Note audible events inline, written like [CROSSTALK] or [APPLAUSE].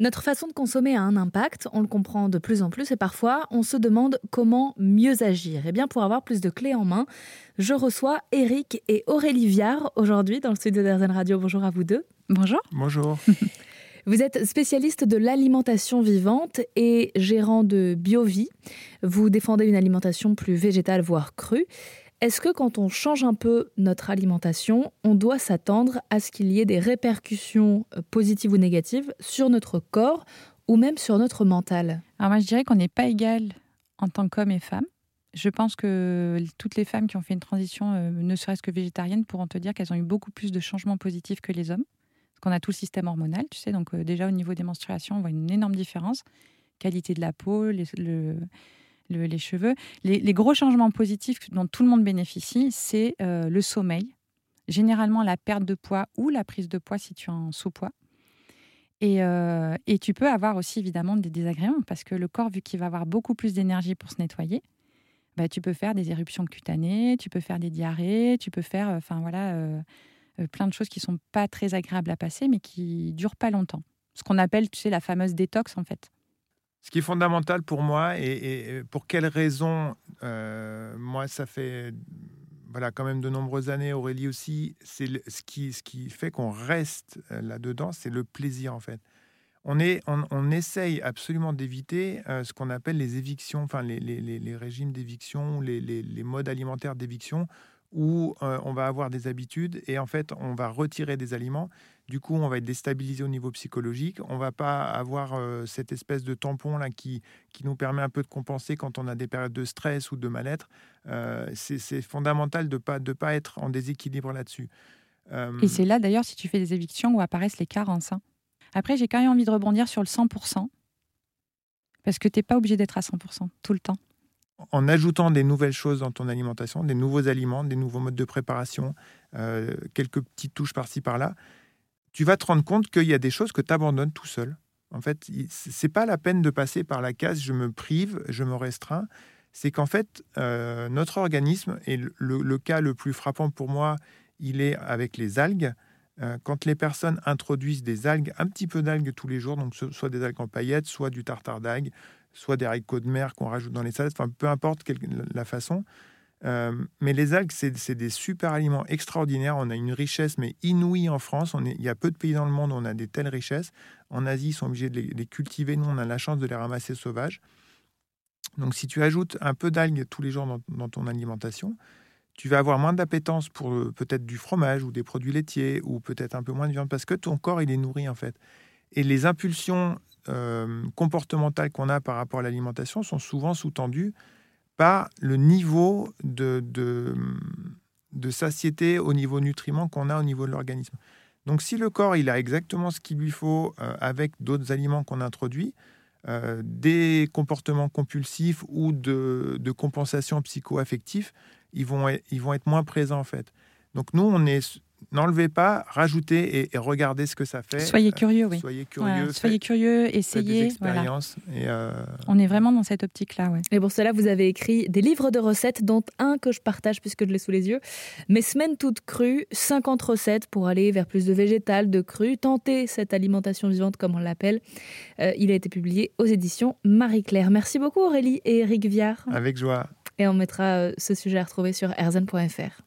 Notre façon de consommer a un impact, on le comprend de plus en plus et parfois on se demande comment mieux agir. Et eh bien pour avoir plus de clés en main, je reçois Eric et Aurélie Viard aujourd'hui dans le studio d'Arzen Radio. Bonjour à vous deux. Bonjour. Bonjour. [LAUGHS] Vous êtes spécialiste de l'alimentation vivante et gérant de BioVie. Vous défendez une alimentation plus végétale, voire crue. Est-ce que quand on change un peu notre alimentation, on doit s'attendre à ce qu'il y ait des répercussions euh, positives ou négatives sur notre corps ou même sur notre mental? Alors moi je dirais qu'on n'est pas égal en tant qu'homme et femme. Je pense que toutes les femmes qui ont fait une transition, euh, ne serait-ce que végétarienne, pourront te dire qu'elles ont eu beaucoup plus de changements positifs que les hommes. Parce qu'on a tout le système hormonal, tu sais, donc euh, déjà au niveau des menstruations, on voit une énorme différence. Qualité de la peau, le, les cheveux. Les, gros changements positifs dont tout le monde bénéficie, c'est euh, le sommeil, généralement la perte de poids ou la prise de poids si tu es en sous-poids. Et, euh, et, tu peux avoir aussi évidemment des désagréments parce que le corps, vu qu'il va avoir beaucoup plus d'énergie pour se nettoyer, bah, tu peux faire des éruptions cutanées, tu peux faire des diarrhées, tu peux faire, enfin voilà, euh, plein de choses qui sont pas très agréables à passer, mais qui durent pas longtemps. Ce qu'on appelle, tu sais, la fameuse détox en fait. Ce qui est fondamental pour moi, et, pour quelles raisons, euh, moi, ça fait voilà, quand même de nombreuses années, Aurélie aussi, c'est ce qui, ce qui fait qu'on reste euh, là-dedans, c'est le plaisir en fait. On, est, on, essaye absolument d'éviter euh, ce qu'on appelle les évictions, enfin les, les, les régimes d'éviction, les, les, modes alimentaires d'éviction, où on va avoir des habitudes et en fait on va retirer des aliments du coup, on va être déstabilisé au niveau psychologique. On va pas avoir euh, cette espèce de tampon là qui, qui nous permet un peu de compenser quand on a des périodes de stress ou de mal-être. Euh, c'est fondamental de pas de pas être en déséquilibre là-dessus. Et c'est là d'ailleurs si tu fais des évictions où apparaissent les carences. Hein. Après, j'ai quand même envie de rebondir sur le 100%. Parce que tu n'es pas obligé d'être à 100% tout le temps. En ajoutant des nouvelles choses dans ton alimentation, des nouveaux aliments, des nouveaux modes de préparation, quelques petites touches par-ci par-là, tu vas te rendre compte qu'il y a des choses que tu abandonnes tout seul. En fait, c'est pas la peine de passer par la case je me prive, je me restreins. C'est qu'en fait, euh, notre organisme, et le, cas le plus frappant pour moi, il est avec les algues. Euh, quand les personnes introduisent des algues, un petit peu d'algues tous les jours, donc soit des algues en paillettes, soit du tartare d'algues, soit des haricots de mer qu'on rajoute dans les salades, enfin peu importe la façon, euh, mais les algues, c'est des super aliments extraordinaires. On a une richesse, mais inouïe en France. Il y a peu de pays dans le monde où on a des telles richesses. En Asie, ils sont obligés de les, cultiver. Nous, on a la chance de les ramasser sauvages. Donc, si tu ajoutes un peu d'algues tous les jours dans, ton alimentation, tu vas avoir moins d'appétence pour euh, peut-être du fromage ou des produits laitiers ou peut-être un peu moins de viande parce que ton corps, il est nourri en fait. Et les impulsions euh, comportementales qu'on a par rapport à l'alimentation sont souvent sous-tendues par le niveau de, de, satiété au niveau nutriments qu'on a au niveau de l'organisme. Donc si le corps il a exactement ce qu'il lui faut euh, avec d'autres aliments qu'on introduit, euh, des comportements compulsifs ou de, compensation psycho-affectif, ils vont, ils vont être moins présents en fait. Donc nous, on est n'enlevez pas, rajoutez et, regardez ce que ça fait. Soyez curieux, oui. Soyez curieux. soyez curieux, essayez. Des expériences. Et euh, On est vraiment dans cette optique-là, ouais. Et pour cela, vous avez écrit des livres de recettes, dont un que je partage puisque je l'ai sous les yeux. Mes semaines toutes crues, 50 recettes pour aller vers plus de végétal, de cru, tenter cette alimentation vivante comme on l'appelle. Euh, il a été publié aux éditions Marie-Claire. Merci beaucoup Aurélie et Eric Viard. Avec joie. Et on mettra euh, ce sujet à retrouver sur erzen.fr.